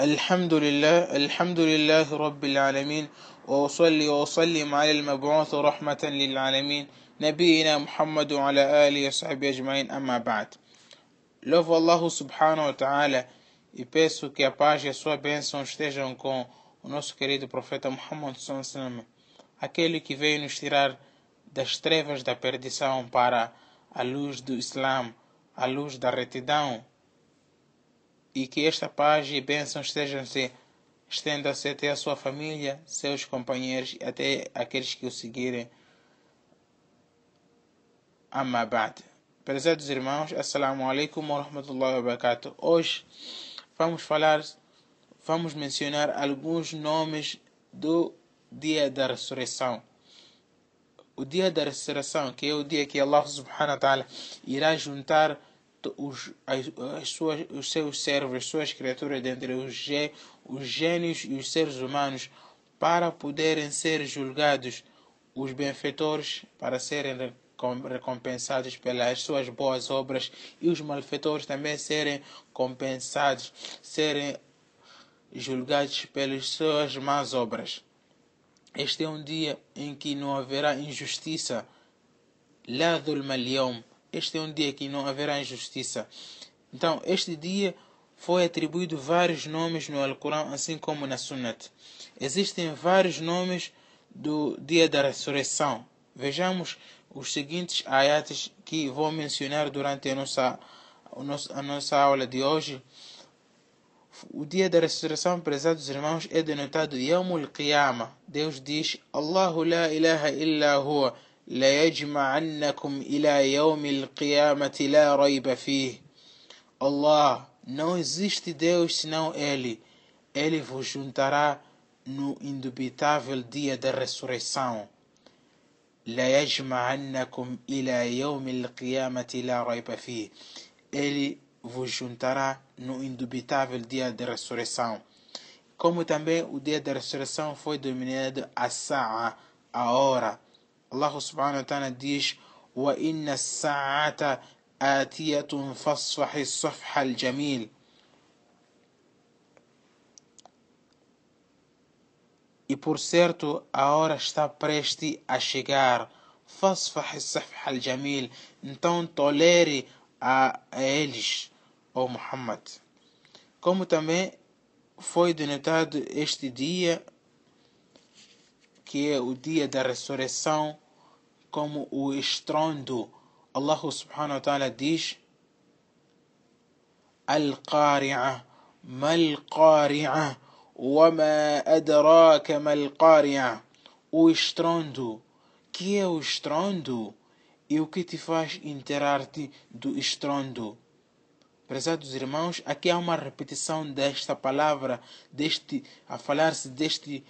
الحمد لله الحمد لله رب العالمين وأصلي وأسلم على المبعوث رحمة للعالمين نبينا محمد وعلى آله وصحبه أجمعين أما بعد Louvo Allah subhanahu wa ta'ala e peço que a paz e a sua bênção estejam com o nosso querido profeta Muhammad sallallahu aquele que veio nos tirar das trevas da perdição para a luz do Islã, a luz da retidão e que esta paz e bênção estejam-se estenda-se até a sua família, seus companheiros e até aqueles que o seguirem. Amma ba'd. Prezados irmãos, Assalamu alaikum wa rahmatullahi wa barakatuh. Hoje vamos falar, vamos mencionar alguns nomes do dia da ressurreição. O dia da ressurreição, que é o dia que Allah subhanahu wa ta'ala irá juntar os, as, as suas, os seus servos, as suas criaturas dentre os, os gênios e os seres humanos para poderem ser julgados os benfeitores para serem recompensados pelas suas boas obras e os malfeitores também serem compensados, serem julgados pelas suas más obras. Este é um dia em que não haverá injustiça. La dhulma este é um dia que não haverá injustiça. Então, este dia foi atribuído vários nomes no Alcorão, assim como na Sunnat. Existem vários nomes do dia da ressurreição. Vejamos os seguintes ayates que vou mencionar durante a nossa, a nossa aula de hoje. O dia da ressurreição, prezados irmãos, é denotado Yawmul Qiyamah. Deus diz: Allahu la ilaha illa huwa. ليجمعنكم إلى يوم القيامة لا ريب فيه Allah não existe Deus senão Ele Ele vos juntará no indubitável dia da ressurreição ليجمعنكم إلى يوم القيامة لا ريب فيه Ele vos juntará no indubitável dia da ressurreição como também o dia da ressurreição foi denominado a Sa'a, a hora Allah subhanahu wa ta'ala diz: "Wa inna sa'ata atiyatun fasfahi safha al-jamil". E por certo, a hora está preste a chegar. Fasfahi safha al-jamil. Então tolere a eles, ó oh Muhammad. Como também foi denotado este dia, que é o dia da ressurreição, como o estrondo. Allah subhanahu wa ta'ala diz: Al-Qari'ah, Mal-Qari'ah, Wama adraka mal-Qari'ah. O estrondo. Que é o estrondo? E o que te faz interar-te do estrondo? Prezados irmãos, aqui há uma repetição desta palavra, deste, a falar-se deste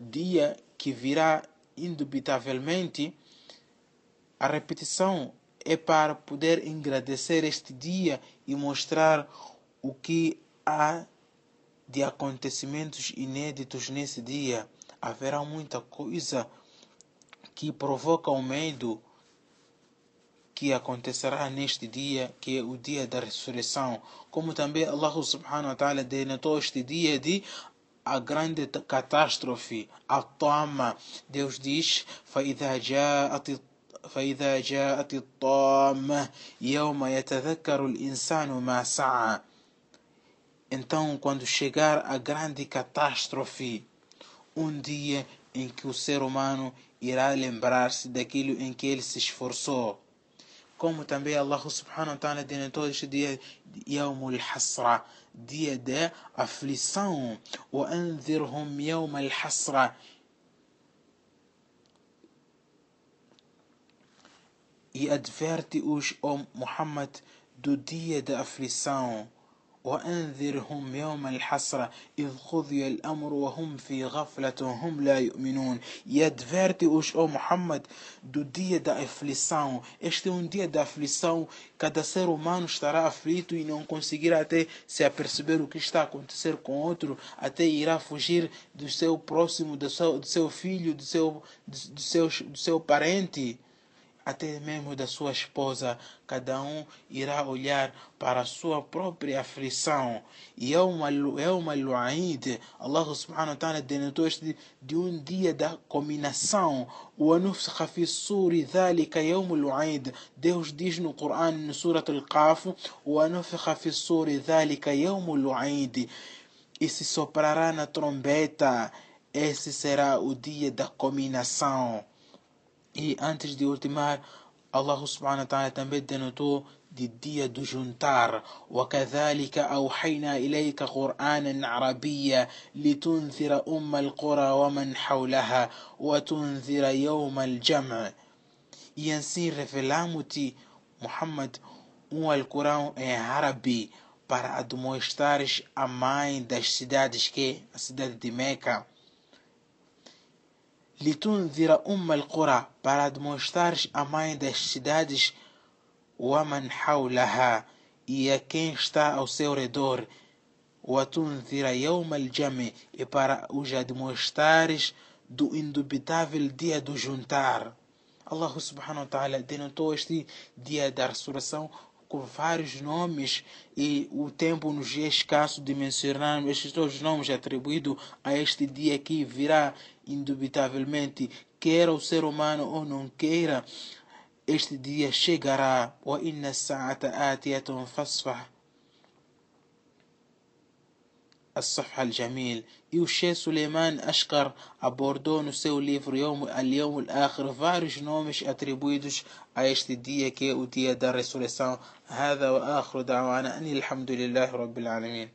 dia que virá indubitavelmente a repetição é para poder agradecer este dia e mostrar o que há de acontecimentos inéditos nesse dia. Haverá muita coisa que provoca o medo que acontecerá neste dia, que é o dia da ressurreição. Como também Allah subhanahu wa ta'ala denotou este dia de a grande catástrofe, a toma. Deus diz: فَإِذَا جَاءَتِ فإذا جاءت الطامة يوم يتذكر الإنسان ما سعى Então, quando chegar a grande catástrofe, um dia em que o ser humano irá lembrar-se daquilo em que ele se esforçou. Como também Allah subhanahu wa ta'ala denotou este dia Yawmul Hasra, dia de aflição. وأنذرهم يوم الحسرة e adverte-os, ó Muhammad, do dia da aflição. وأنذرهم يوم الحسرة إذ قضي الأمر وهم في غفلة هم لا يؤمنون e adverte-os, ó Muhammad, do dia da aflição. Este é um dia da aflição. Cada ser humano estará aflito e não conseguirá até se aperceber o que está a acontecer com outro, até irá fugir do seu próximo, do seu, do seu filho, do seu, do, do seu, do seu parente até mesmo da sua esposa, cada um irá olhar para a sua própria aflição. E é uma lu'aid, Allah subhanahu wa ta'ala denotou este de um dia da combinação. وَنُفْخَ فِي الصُّورِ ذَلِكَ يَوْمُ الْوَعِيدِ Deus diz no Coran, no Surat Al-Qaf, وَنُفْخَ فِي الصُّورِ ذَلِكَ يَوْمُ الْوَعِيدِ E se soprará na trombeta, esse será o dia da combinação. E antes de ultimar, ta'ala também denotou de dia do juntar. وكذلك أوحينا إليك قرآنا عربيا لتنذر أم القرى ومن حولها وتنذر يوم الجمع. E assim revelamos-te, Muhammad, um Alcorão em árabe para admoestares a mãe das cidades que a cidade de Meca litunzira umma al-qura para demonstrar a mãe das cidades waman hawlaha e a quem está ao seu redor watunzira yawm al-jami e para os admoestares do indubitável dia do juntar Allah subhanahu wa ta'ala denotou este dia da ressurreição com vários nomes e o tempo nos é escasso de mencionar estes todos os nomes atribuídos a este dia que virá indubitavelmente, queira o ser humano ou não queira, este dia chegará. Wa inna sa'ata atiyatun fasfah. الصفحة الجميل يوشي سليمان أشكر أبوردون سيو ليفر يوم اليوم الآخر فارج نومش أتريبويدش عيشت دي كي أودي دار هذا وآخر دعوانا أني الحمد لله رب العالمين